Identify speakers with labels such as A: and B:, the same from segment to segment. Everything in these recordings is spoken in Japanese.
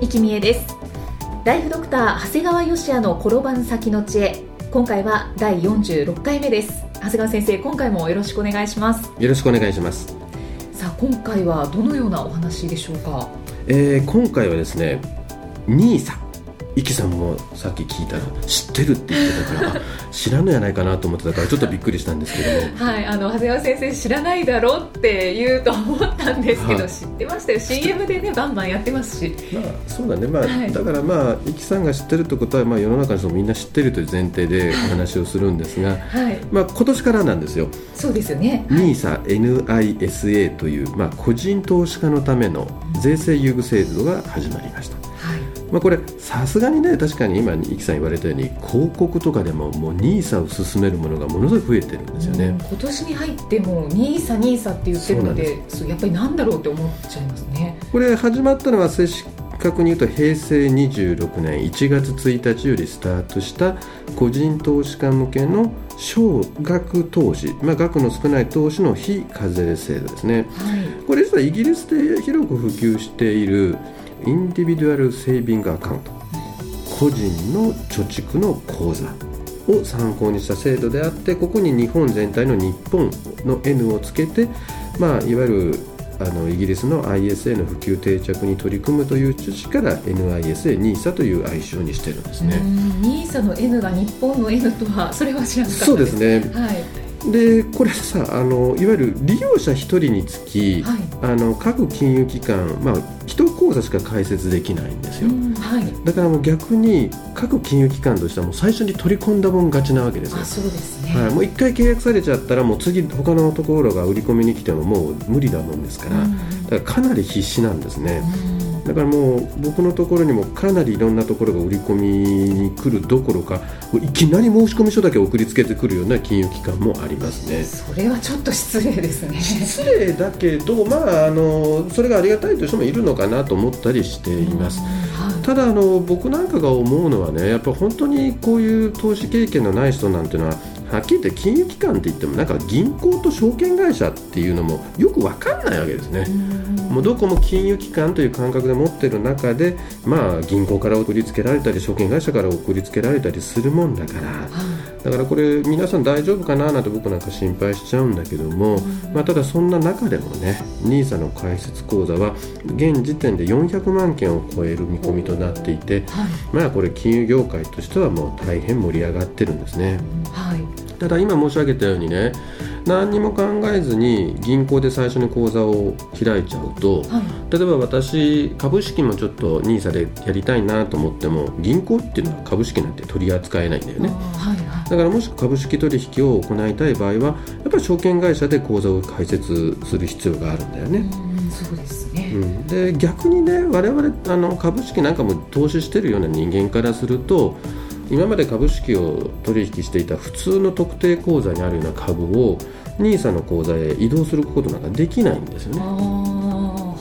A: 生きみえです。ライフドクター長谷川芳也の転ばぬ先の知恵。今回は第46回目です。長谷川先生今回もよろしくお願いします。
B: よろしくお願いします。
A: さあ今回はどのようなお話でしょうか？
B: えー、今回はですね、ニーサ。イキさんもさっき聞いたら知ってるって言ってたからあ知らんのやないかなと思ってたからちょっとびっくりしたんですけども。
A: はい、あの長谷川先生知らないだろうって言うと思ったんですけど、
B: はい。
A: 知ってましたよ。CM でねバンバンやってますし。
B: まあそうだね。まあ、
A: はい。
B: だからまあイキさんが知ってるってことはまあ世の中の人もみんな知ってるという前提でお話をするんですが
A: はい。
B: まあ今年からなんですよ。
A: そうですよね。
B: ニーサ NISA というまあ個人投資家のための税制優遇制度が始まりました。
A: はい
B: まあ、これさすがにね確かに今イキさん言われたように広告とかでももうニーサを進めるものがものすごい増えてるんですよね、
A: うん今年に入ってもニーサニーサって言ってるのでそうやっぱりなんだろうって思っちゃいますね。
B: これ始まったのは正確に言うと平成26年1月1日よりスタートした個人投資家向けの少額投資、まあ、額の少ない投資の非課税制度ですね。
A: はい。
B: これ実はイギリスで広く普及しているインディビデュアルセービングアカウント。個人の貯蓄の口座を参考にした制度であってここに日本全体の日本の N をつけて、まあ、いわゆるあのイギリスの ISA の普及定着に取り組むという趣旨から NISA、NISA という愛称にしてるんですね。
A: ニーサの N が日本の N とはそれは知らなかった
B: そうですね。
A: はい
B: でこれさあのいわゆる利用者1人につき、
A: はい
B: あの各金融機関、まあ、1口座しか開設できないんですよ。
A: うんはい
B: だからもう逆に各金融機関としてはもう最初に取り込んだもん勝ちなわけですよ
A: あ。そうですね
B: はい、もう一回契約されちゃったらもう次他のところが売り込みに来てももう無理だもんですから、
A: うん
B: だからかなり必死なんですね。
A: うん
B: だからもう僕のところにもかなりいろんなところが売り込みに来るどころかいきなり申し込み書だけ送りつけてくるような金融機関もありますね。
A: それはちょっと失礼ですね
B: 失礼だけど、まあ、あのそれがありがたいという人もいるのかなと思ったりしています。
A: はい
B: ただあの僕なんかが思うのはねやっぱ本当にこういう投資経験のない人なんていうのははっきり言って金融機関って言ってもなんか銀行と証券会社っていうのもよく分かんないわけですね。もうどこも金融機関という感覚で持ってる中で、まあ、銀行から送りつけられたり証券会社から送りつけられたりするもんだから。
A: は
B: だからこれ皆さん大丈夫かななんて僕なんか心配しちゃうんだけども、まあ、ただそんな中でもね NISA の開設口座は現時点で400万件を超える見込みとなっていて、まあこれ金融業界としてはもう大変盛り上がってるんですね。
A: はい。
B: ただ今申し上げたようにね何にも考えずに銀行で最初に口座を開いちゃうと
A: はい。
B: 例えば私株式もちょっと NISA でやりたいなと思っても銀行っていうのは株式なんて取り扱えないんだよね。
A: はいはい。
B: だからもし株式取引を行いたい場合はやっぱり証券会社で口座を開設する必要があるんだよね、
A: うんそうですね。
B: うん、で逆にね我々あの株式なんかも投資してるような人間からすると今まで株式を取引していた普通の特定口座にあるような株を NISA の口座へ移動することなんかできないんですよ
A: あ
B: ね、
A: あ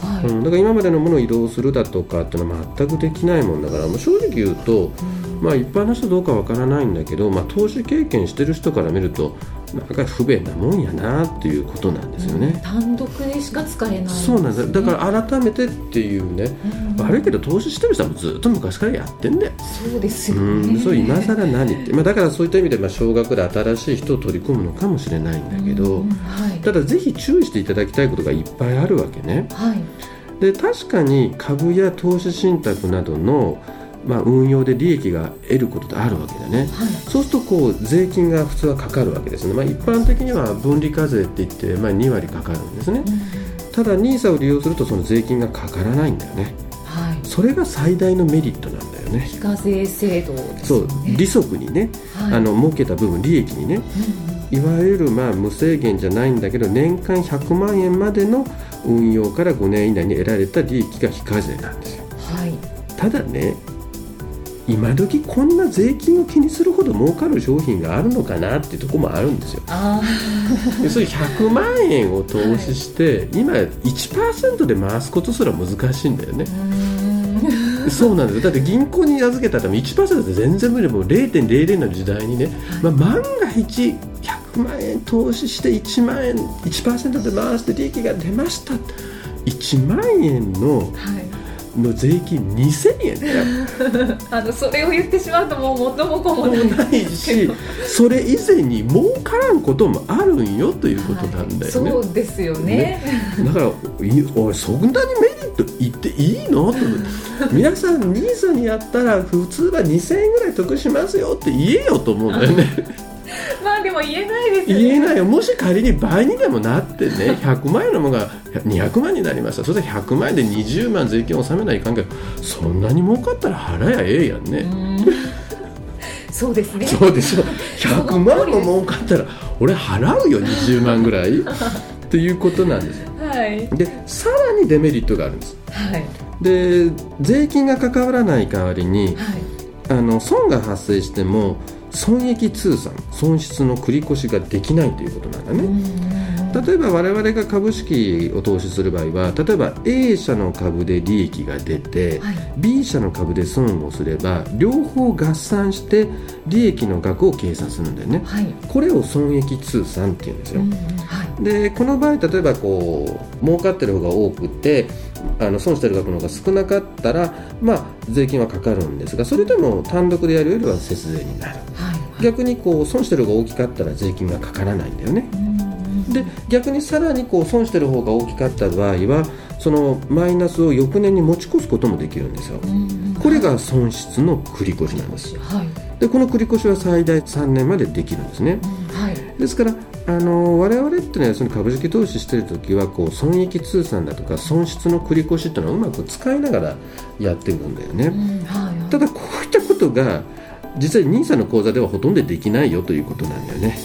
A: はい。
B: うん、だから今までのものを移動するだとかっていうのは全くできないもんだからもう正直言うと、まあ、一般の人どうかわからないんだけど、まあ、投資経験してる人から見るとなんか不便なもんやなっていうことなんですよね。
A: 単独でしか使えない。
B: そうなんだだから改めてっていうね、悪いけど投資してる人はずっと昔からやってんだよ、
A: そうですよ
B: う
A: ね
B: ん、そう今更何って、まあ、だからそういった意味でまあ少額で新しい人を取り込むのかもしれないんだけど、
A: うん。はい。
B: ただぜひ注意していただきたいことがいっぱいあるわけね。
A: はい。
B: で確かに株や投資信託などの、まあ、運用で利益が得ることってあるわけだね。
A: はい。
B: そうするとこう税金が普通はかかるわけですね、まあ、一般的には分離課税って言って、まあ、2割かかるんですね。ただ NISA を利用するとその税金がかからないんだよね。
A: はい。
B: それが最大のメリットなんだよね。ね
A: 非課税制度です
B: そう。利息にね、
A: はい。
B: あの儲けた部分利益にね。いわゆるまあ無制限じゃないんだけど年間100万円までの運用から5年以内に得られた利益が非課税なんですよ。
A: はい。
B: ただね今時こんな税金を気にするほど儲かる商品があるのかなっていうところもあるんですよ。
A: あ
B: でそういう100万円を投資して、今1%で回すことすら難しいんだよね。そうなんですよ。だって銀行に預けたら1%で全然無理でも0.00の時代にね、まあ、万が一100万円投資して1万円1%で回して利益が出ました1万円の
A: はい
B: の税金2000円だよ
A: あのそれを言ってしまうともう元も子もない
B: しそれ以前に儲からんこともあるんよということなんだよね、
A: そうですよね。
B: だからいおいそんなにメリット言っていいの？と皆さん NISA にやったら普通は2000円ぐらい得しますよって言えよと思うんだよね。
A: ま あでも言えないですよね。
B: 言えないよ。もし仮に倍にでもなってね100万円のものが200万になりました。それで100万円で20万税金を納めないかんけどそんなに儲かったら払やええやんね、
A: うん。そうですね。
B: そうでしょ100万も儲かったら俺払うよ20万ぐらい。っていうことなんです。
A: はい。
B: でさらにデメリットがあるんです。
A: はい。
B: で税金が関わらない代わりに
A: はい。
B: あの損が発生しても損益通算損失の繰り越しができないということなんだね、
A: うん
B: 例えば我々が株式を投資する場合は例えば A 社の株で利益が出て、
A: はい。
B: B 社の株で損をすれば両方合算して利益の額を計算するんだよね。
A: はい。
B: これを損益通算っていうんですよ、
A: うん。はい
B: でこの場合例えばこう儲かってる方が多くてあの損してる額の方が少なかったら、まあ、税金はかかるんですがそれでも単独でやるよりは節税になる。
A: はい
B: 逆にこう損してる方が大きかったら税金がかからないんだよね。
A: うん
B: で逆にさらにこう損してる方が大きかった場合はそのマイナスを翌年に持ち越すこともできるんですよ。
A: うん
B: これが損失の繰り越しなんです。
A: はい。
B: でこの繰り越しは最大3年までできるんですね。
A: うん。はい。
B: ですからあの我々っていうのはその株式投資してる時はこう損益通算だとか損失の繰り越しっていうのはうまく使いながらやっていくんだよね、
A: うんはい
B: ただこういったことが実際 NISA の口座ではほとんどできないよということなんだよね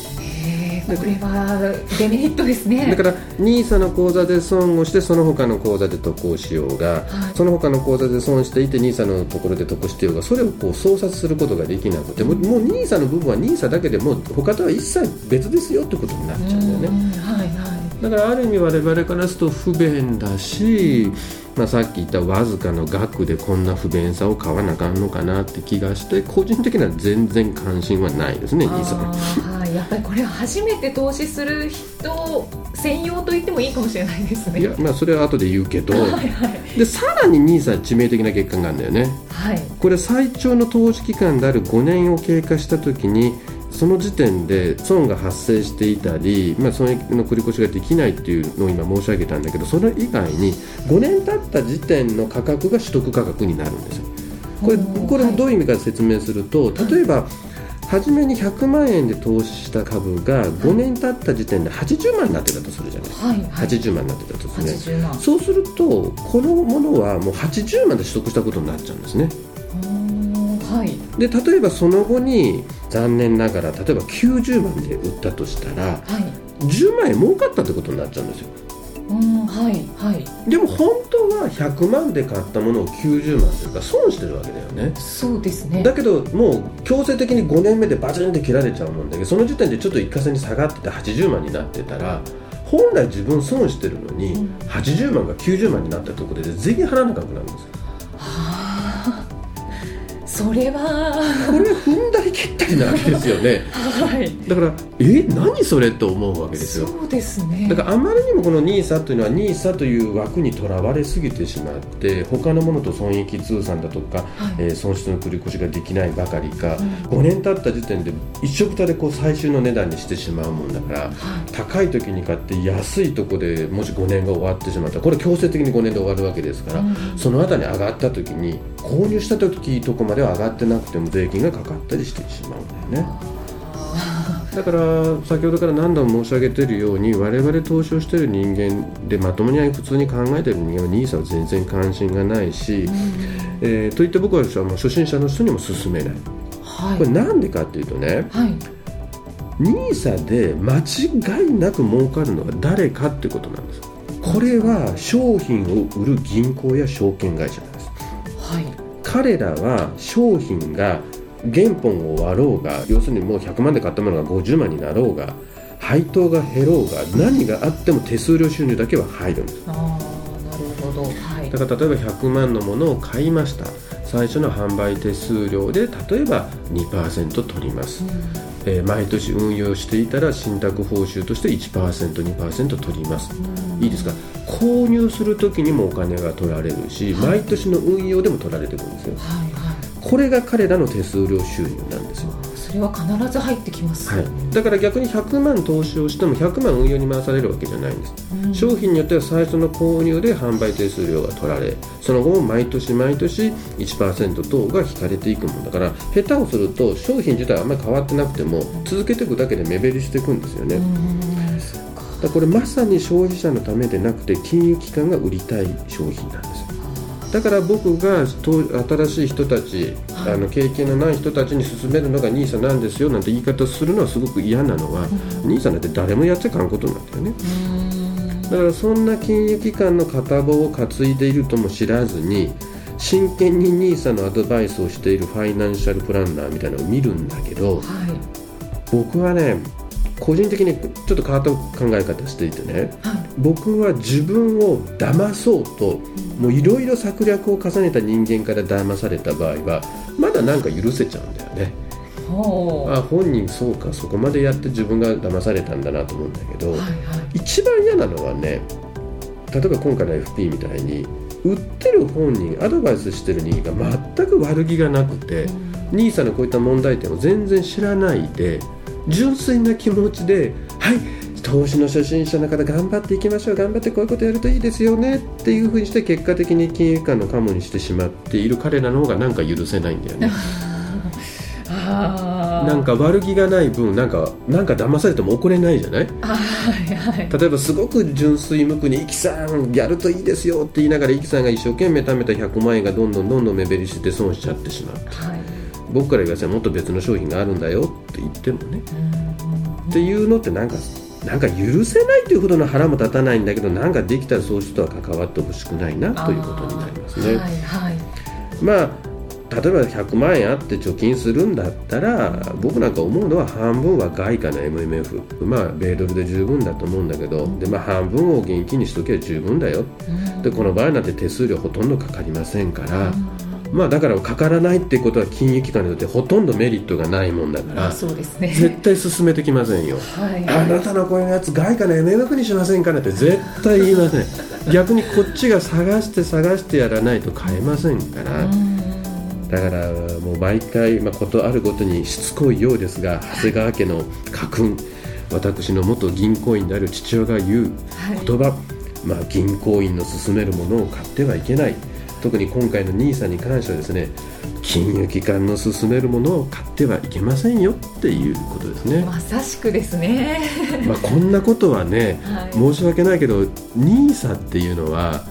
A: これはデメリットですね。
B: だから NISA の口座で損をしてその他の口座で得をしようが、
A: はい。
B: その他の口座で損していて NISA のところで得してようがそれをこう操作することができなくてもう NISA の部分は NISA だけでもう他とは一切別ですよってことになっちゃうんだよね、
A: うん。はいはい。
B: だからある意味我々からすると不便だし、まあ、さっき言ったわずかの額でこんな不便さを買わなあかんのかなって気がして個人的には全然関心はないですね
A: ーはい、やっぱりこれは初めて投資する人専用と言ってもいいかもしれないですね。
B: いやまあそれは後で言うけど
A: はいはい。
B: でさらに NISA 致命的な欠陥があるんだよね。
A: はい。
B: これ最長の投資期間である5年を経過した時にその時点で損が発生していたり、まあ、損益の繰り越しができないっていうのを今申し上げたんだけどそれ以外に5年経った時点の価格が取得価格になるんですよ。これこれどういう意味か説明すると例えば初めに100万円で投資した株が5年経った時点で80万になってたとするじゃない
A: はいはい。
B: 80万になってたとするね
A: 80万。
B: そうするとこのものはもう80万で取得したことになっちゃうんですね
A: はい。
B: で例えばその後に残念ながら例えば90万で売ったとしたら
A: はい。
B: 10万円儲かったってことになっちゃうんですよ。
A: うんはいはい。
B: でも本当は100万で買ったものを90万というか損してるわけだよね。
A: そうですね。
B: だけどもう強制的に5年目でバチンって切られちゃうもんだけどその時点でちょっと一過性に下がってて80万になってたら本来自分損してるのに
A: うん。
B: 80万が90万になったところで税金払わなくなるんですよ。
A: はあそれは。
B: これ踏んだり切ったりなわけですよね。
A: はい。
B: だからえ何それと思うわけですよ。
A: そうですね。
B: だからあまりにもこの NISA というのは NISA という枠にとらわれすぎてしまって他のものと損益通算だとか、
A: はい。
B: えー損失の繰り越しができないばかりか、
A: うん。
B: 5年経った時点で一緒くたでこう最終の値段にしてしまうもんだから
A: はい。
B: 高い時に買って安いとこでもし5年が終わってしまったらこれ強制的に5年で終わるわけですから、
A: うん。
B: その後に上がった時に購入した時とこまでは上がってなくても税金がかかったりしてしまうんだよね。
A: あ
B: だから先ほどから何度も申し上げているように我々投資をしている人間でまともに普通に考えている人間は NISA は全然関心がないし、うん、えー、といって僕はもう初心者の人にも勧めない、はい、これなんでかっていうとね、はい、NISA で間違いなく儲かるのは誰かってことなんです。これは商品を売る銀行や証券会社彼らは商品が原本を割ろうが要するにもう100万で買ったものが50万になろうが配当が減ろうが何があっても手数料収入だけは入るんです。あなるほど、はい、だから例えば100万のものを買いました。最初の販売手数料で例えば2%取ります、うん。えー、毎年運用していたら信託報酬として 1%2% 取りますいいですか？購入する時にもお金が取られるし、はい、毎年の運用でも取られてるんですよ、はいはい、これが彼らの手数料収入なんですよ。
A: それは必ず入ってきます、
B: はい、だから逆に100万投資をしても100万運用に回されるわけじゃないんです、うん、商品によっては最初の購入で販売手数料が取られその後も毎年毎年1%等が引かれていくもんだから下手をすると商品自体はあんまり変わってなくても続けていくだけで目減りしていくんですよね、だこれまさに消費者のためでなくて金融機関が売りたい商品なんですだから僕が新しい人たち、あの経験のない人たちに勧めるのが NISA なんですよなんて言い方するのはすごく嫌なのは、うん、NISA なんて誰もやっちゃかんことなんだよね。だからそんな金融機関の片棒を担いでいるとも知らずに真剣に NISA のアドバイスをしているファイナンシャルプランナーみたいなのを見るんだけど、はい、僕はね個人的にちょっと変わった考え方していてね、はい、僕は自分を騙そうともういろいろ策略を重ねた人間から騙された場合はまだなんか許せちゃうんだよね。あ本人そうかそこまでやって自分が騙されたんだなと思うんだけど、はいはい、一番嫌なのはね例えば今回の FP みたいに売ってる本人アドバイスしてる人間が全く悪気がなくて、うん、NISA のこういった問題点を全然知らないで純粋な気持ちではい投資の初心者の方頑張っていきましょう頑張ってこういうことやるといいですよねっていうふうにして結果的に金融機関のカモにしてしまっている彼らの方がなんか許せないんだよね。なんか悪気がない分なんかなんか騙されても怒れないじゃない、はいはい、例えばすごく純粋無垢に「イキさんやるといいですよ」って言いながらイキさんが一生懸命貯めた100万円がどんどんどんどん目減りして損しちゃってしまう、はい、僕から言わせばもっと別の商品があるんだよって言ってもね。っていうのってなんかなんか許せないというほどの腹も立たないんだけどなんかできたらそういう人は関わってほしくないなということになりますね。はいはい、まあ例えば100万円あって貯金するんだったら僕なんか思うのは半分は外貨の MMF まあ米ドルで十分だと思うんだけどで、まあ、半分を現金にしとけば十分だよ。でこの場合なんて手数料ほとんどかかりませんから。まあ、だからかからないっていうことは金融機関にとってほとんどメリットがないもんだから
A: そうです、ね、
B: 絶対進めてきませんよ、はい、あなたのこういうやつ外貨の MMF にしませんかねって絶対言いません。逆にこっちが探して探してやらないと買えませんから。だからもう毎回、まあ、ことあるごとにしつこいようですが長谷川家の家訓私の元銀行員である父親が言う言葉、はい、まあ、銀行員の勧めるものを買ってはいけない特に今回の NISA に関してはですね金融機関の勧めるものを買ってはいけませんよっていうことですね。
A: まさしくですね。
B: まあこんなことはね、はい、申し訳ないけど NISA っていうのは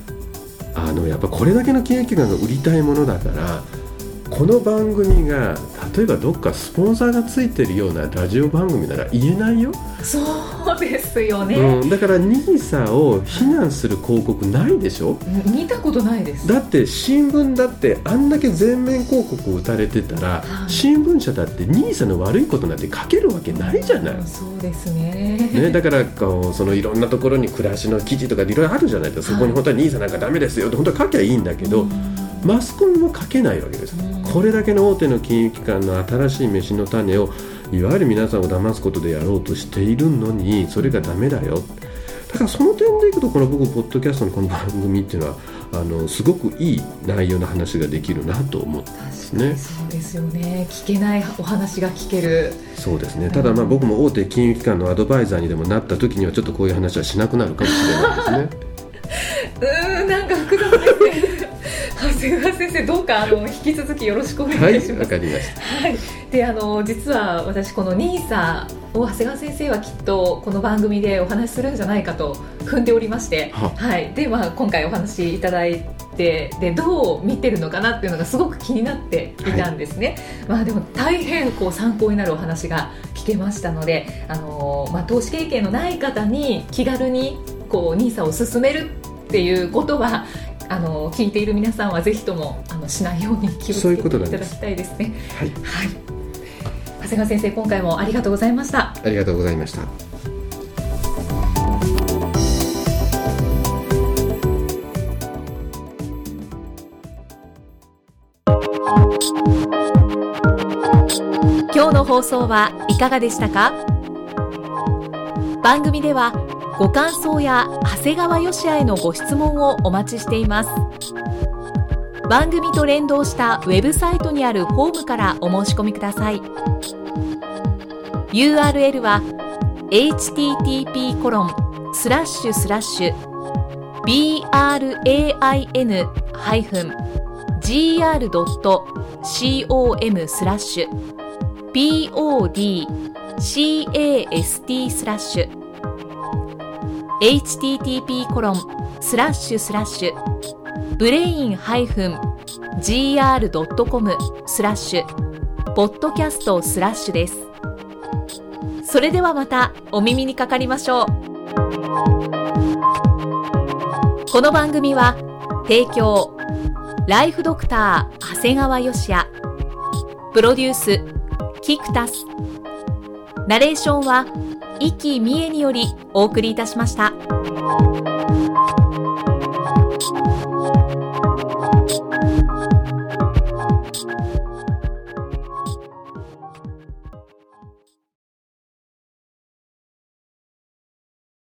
B: あのやっぱこれだけの金融機関が売りたいものだからこの番組が例えばどっかスポンサーがついてるようなラジオ番組なら言えないよ。
A: そうですよね、
B: うん、だから NISA を非難する広告ないでしょ？
A: 見たことないです。
B: だって新聞だってあんだけ全面広告打たれてたら、はい、新聞社だって NISA の悪いことなんて書けるわけないじゃない、
A: そうですね。
B: ねだからこうそのいろんなところに暮らしの記事とかいろいろあるじゃないですか、そこに本当は NISA なんかダメですよって本当は書きゃいいんだけど、マスコミも書けないわけです、これだけの大手の金融機関の新しい飯の種をいわゆる皆さんを騙すことでやろうとしているのにそれがダメだよだからその点でいくとこの僕ポッドキャストのこの番組っていうのはあのすごくいい内容の話ができるなと思ってますね。
A: そうですよね聞けないお話が聞ける
B: そうですねただまあ僕も大手金融機関のアドバイザーにでもなった時にはちょっとこういう話はしなくなるかもしれないですね。
A: うんなんか長谷川先生どうかあの引き続きよろしくお願いします。
B: はい、わかりました。
A: はい、であの実は私このニーサを長谷川先生はきっとこの番組でお話しするんじゃないかと踏んでおりまして、
B: は
A: はい、でまあ今回お話しいただいてでどう見てるのかなっていうのがすごく気になっていたんですね。まあでも大変こう参考になるお話が聞けましたので、あのまあ投資経験のない方に気軽にこうニーサを進めるっていうことは。あの聞いている皆さんはぜひともあのしないように気をつ
B: そうい
A: け
B: うことなんです
A: ていただきたいですね。
B: はい、
A: はい。長谷川先生、今回もありがとうございました。
B: ありがとうございました。
A: 今日の放送はいかがでしたか？番組ではご感想や長谷川よしあへのご質問をお待ちしています。番組と連動したウェブサイトにあるホームからお申し込みください。URL は http コロンスラッシュスラッシュ brain-gr.com スラッシュ podcast スラッシュ http コロンスラッシュスラッシュブレイン -gr.com スラッシュポッドキャストスラッシュです。それではまたお耳にかかりましょう。この番組は提供ライフドクター長谷川嘉哉プロデュースキクタス。ナレーションは生き見えによりお送りいたしました。